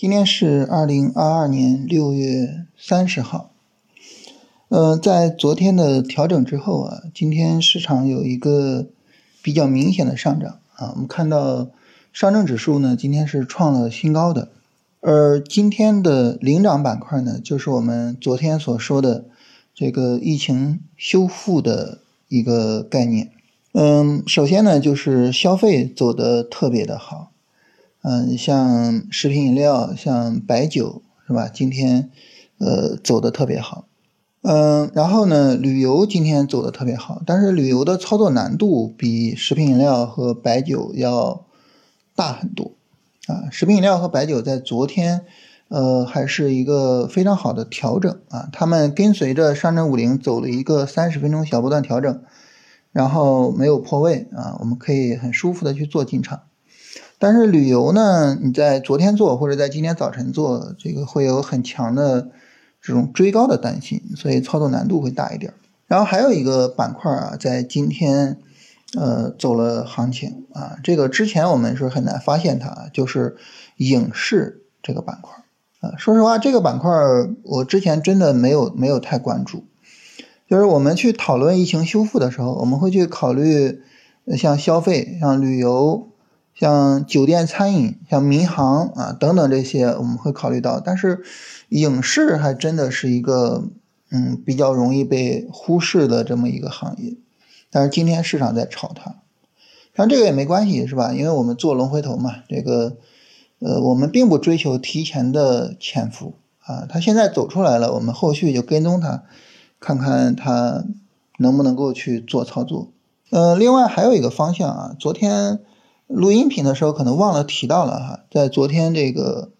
今天是二零二二年六月三十号。呃，在昨天的调整之后啊，今天市场有一个比较明显的上涨啊。我们看到上证指数呢，今天是创了新高的。而今天的领涨板块呢，就是我们昨天所说的这个疫情修复的一个概念。嗯，首先呢，就是消费走的特别的好。嗯，像食品饮料，像白酒，是吧？今天，呃，走的特别好。嗯，然后呢，旅游今天走的特别好，但是旅游的操作难度比食品饮料和白酒要大很多。啊，食品饮料和白酒在昨天，呃，还是一个非常好的调整啊。他们跟随着上证五零走了一个三十分钟小波段调整，然后没有破位啊，我们可以很舒服的去做进场。但是旅游呢，你在昨天做或者在今天早晨做，这个会有很强的这种追高的担心，所以操作难度会大一点。然后还有一个板块啊，在今天呃走了行情啊，这个之前我们是很难发现它，就是影视这个板块啊。说实话，这个板块我之前真的没有没有太关注，就是我们去讨论疫情修复的时候，我们会去考虑像消费、像旅游。像酒店、餐饮、像民航啊等等这些，我们会考虑到。但是，影视还真的是一个嗯比较容易被忽视的这么一个行业。但是今天市场在炒它，像这个也没关系是吧？因为我们做龙回头嘛，这个呃我们并不追求提前的潜伏啊。它现在走出来了，我们后续就跟踪它，看看它能不能够去做操作。呃，另外还有一个方向啊，昨天。录音频的时候可能忘了提到了哈，在昨天这个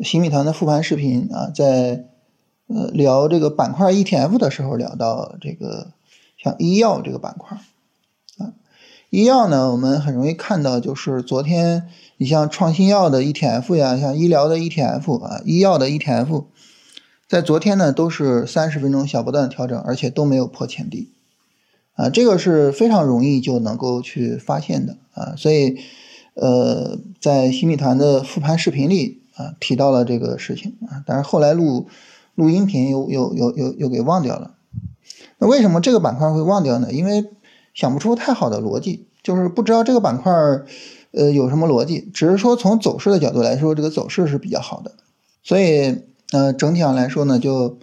新米团的复盘视频啊，在呃聊这个板块 ETF 的时候聊到这个像医药这个板块啊，医药呢我们很容易看到就是昨天你像创新药的 ETF 呀，像医疗的 ETF 啊，医药的 ETF，在昨天呢都是三十分钟小波段调整，而且都没有破前低。啊，这个是非常容易就能够去发现的啊，所以，呃，在新米团的复盘视频里啊提到了这个事情啊，但是后来录录音频又又又又又给忘掉了。那为什么这个板块会忘掉呢？因为想不出太好的逻辑，就是不知道这个板块呃有什么逻辑，只是说从走势的角度来说，这个走势是比较好的，所以呃整体上来说呢，就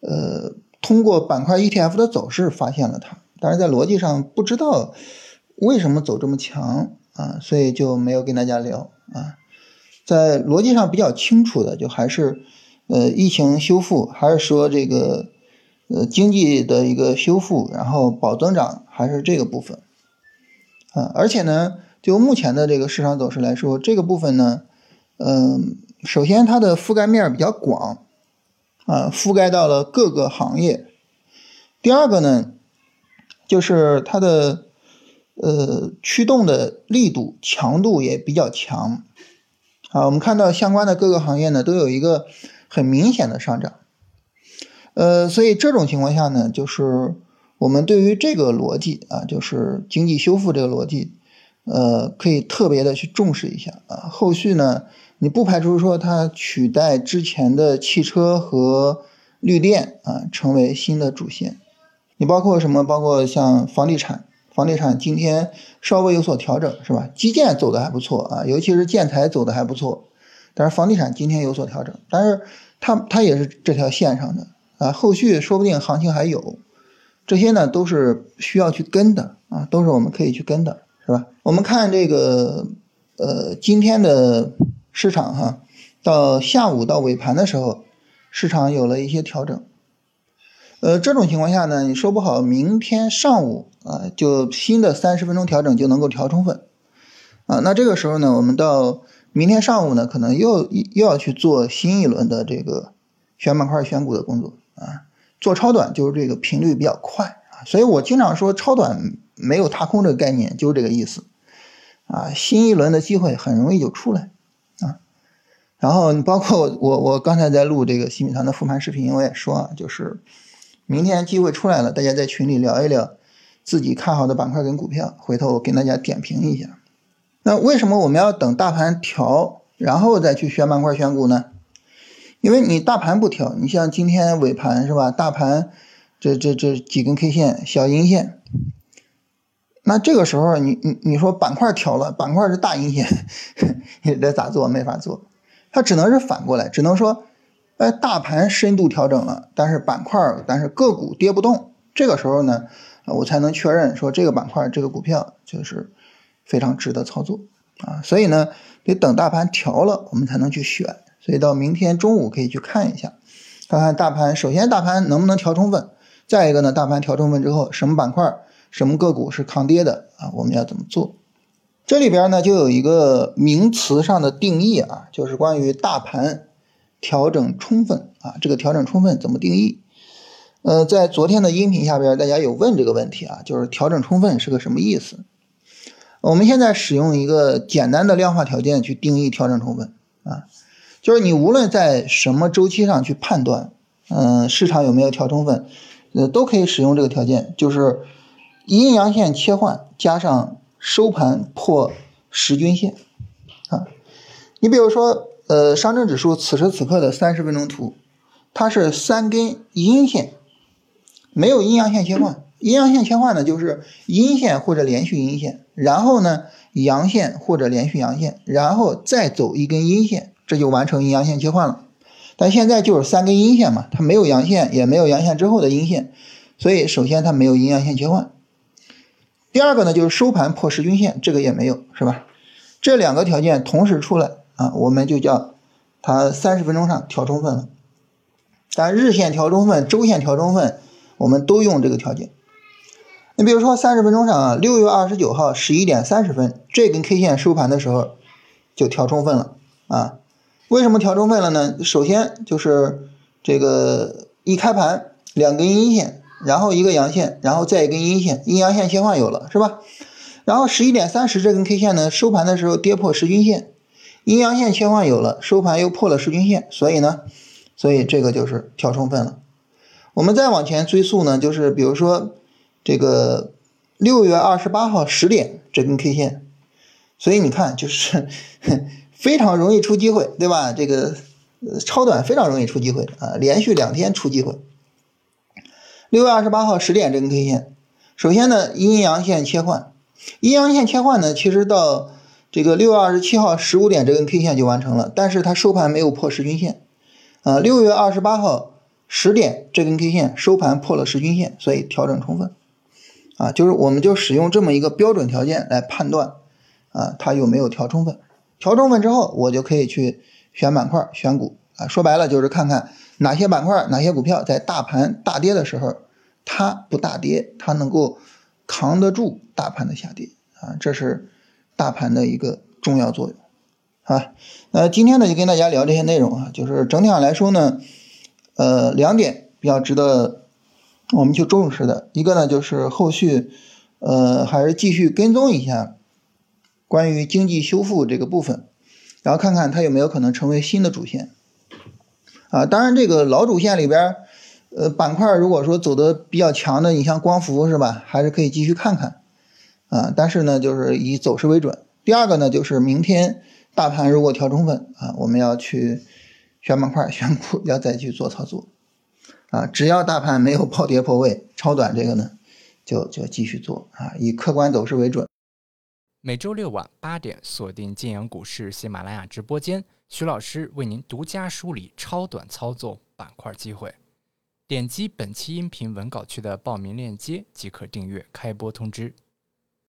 呃通过板块 ETF 的走势发现了它。但是在逻辑上不知道为什么走这么强啊，所以就没有跟大家聊啊。在逻辑上比较清楚的，就还是呃疫情修复，还是说这个呃经济的一个修复，然后保增长，还是这个部分啊。而且呢，就目前的这个市场走势来说，这个部分呢，嗯，首先它的覆盖面比较广啊，覆盖到了各个行业。第二个呢。就是它的呃驱动的力度强度也比较强啊，我们看到相关的各个行业呢都有一个很明显的上涨，呃，所以这种情况下呢，就是我们对于这个逻辑啊，就是经济修复这个逻辑，呃，可以特别的去重视一下啊。后续呢，你不排除说它取代之前的汽车和绿电啊，成为新的主线。你包括什么？包括像房地产，房地产今天稍微有所调整，是吧？基建走的还不错啊，尤其是建材走的还不错。但是房地产今天有所调整，但是它它也是这条线上的啊，后续说不定行情还有。这些呢都是需要去跟的啊，都是我们可以去跟的，是吧？我们看这个呃今天的市场哈，到下午到尾盘的时候，市场有了一些调整。呃，这种情况下呢，你说不好，明天上午啊，就新的三十分钟调整就能够调充分，啊，那这个时候呢，我们到明天上午呢，可能又又要去做新一轮的这个选板块、选股的工作啊，做超短就是这个频率比较快啊，所以我经常说超短没有踏空这个概念，就是这个意思啊，新一轮的机会很容易就出来啊，然后你包括我我刚才在录这个新米团的复盘视频，我也说，就是。明天机会出来了，大家在群里聊一聊自己看好的板块跟股票，回头我跟大家点评一下。那为什么我们要等大盘调然后再去选板块选股呢？因为你大盘不调，你像今天尾盘是吧？大盘这这这几根 K 线小阴线，那这个时候你你你说板块调了，板块是大阴线，你这咋做？没法做，它只能是反过来，只能说，哎，大盘深度调整了，但是板块但是个股跌不动，这个时候呢，我才能确认说这个板块这个股票就是非常值得操作啊。所以呢，得等大盘调了，我们才能去选。所以到明天中午可以去看一下，看看大盘。首先，大盘能不能调充分？再一个呢，大盘调充分之后，什么板块、什么个股是抗跌的啊？我们要怎么做？这里边呢，就有一个名词上的定义啊，就是关于大盘调整充分啊。这个调整充分怎么定义？呃，在昨天的音频下边，大家有问这个问题啊，就是调整充分是个什么意思？我们现在使用一个简单的量化条件去定义调整充分啊。就是你无论在什么周期上去判断，嗯，市场有没有调充分，呃，都可以使用这个条件，就是阴阳线切换加上收盘破十均线，啊，你比如说，呃，上证指数此时此刻的三十分钟图，它是三根阴线，没有阴阳线切换，阴阳线切换呢就是阴线或者连续阴线，然后呢阳线或者连续阳线，然后再走一根阴线。这就完成阴阳线切换了，但现在就是三根阴线嘛，它没有阳线，也没有阳线之后的阴线，所以首先它没有阴阳线切换。第二个呢，就是收盘破十均线，这个也没有，是吧？这两个条件同时出来啊，我们就叫它三十分钟上调充分了。但日线调充分、周线调充分，我们都用这个条件。你比如说三十分钟上啊，六月二十九号十一点三十分，这根 K 线收盘的时候就调充分了啊。为什么调充分了呢？首先就是这个一开盘两根阴线，然后一个阳线，然后再一根阴线，阴阳线切换有了是吧？然后十一点三十这根 K 线呢，收盘的时候跌破十均线，阴阳线切换有了，收盘又破了十均线，所以呢，所以这个就是跳充分了。我们再往前追溯呢，就是比如说这个六月二十八号十点这根 K 线，所以你看就是。非常容易出机会，对吧？这个超短非常容易出机会啊，连续两天出机会。六月二十八号十点这根 K 线，首先呢阴阳线切换，阴阳线切换呢，其实到这个六月二十七号十五点这根 K 线就完成了，但是它收盘没有破十均线啊。六月二十八号十点这根 K 线收盘破了十均线，所以调整充分啊，就是我们就使用这么一个标准条件来判断啊，它有没有调充分。调充分之后，我就可以去选板块、选股啊。说白了就是看看哪些板块、哪些股票在大盘大跌的时候，它不大跌，它能够扛得住大盘的下跌啊。这是大盘的一个重要作用啊。那今天呢，就跟大家聊这些内容啊，就是整体上来说呢，呃，两点比较值得我们去重视的。一个呢，就是后续呃还是继续跟踪一下。关于经济修复这个部分，然后看看它有没有可能成为新的主线啊。当然，这个老主线里边，呃，板块如果说走的比较强的，你像光伏是吧，还是可以继续看看啊。但是呢，就是以走势为准。第二个呢，就是明天大盘如果调充分啊，我们要去选板块、选股，要再去做操作啊。只要大盘没有暴跌破位，超短这个呢，就就继续做啊，以客观走势为准。每周六晚八点，锁定晋阳股市喜马拉雅直播间，徐老师为您独家梳理超短操作板块机会。点击本期音频文稿区的报名链接即可订阅开播通知。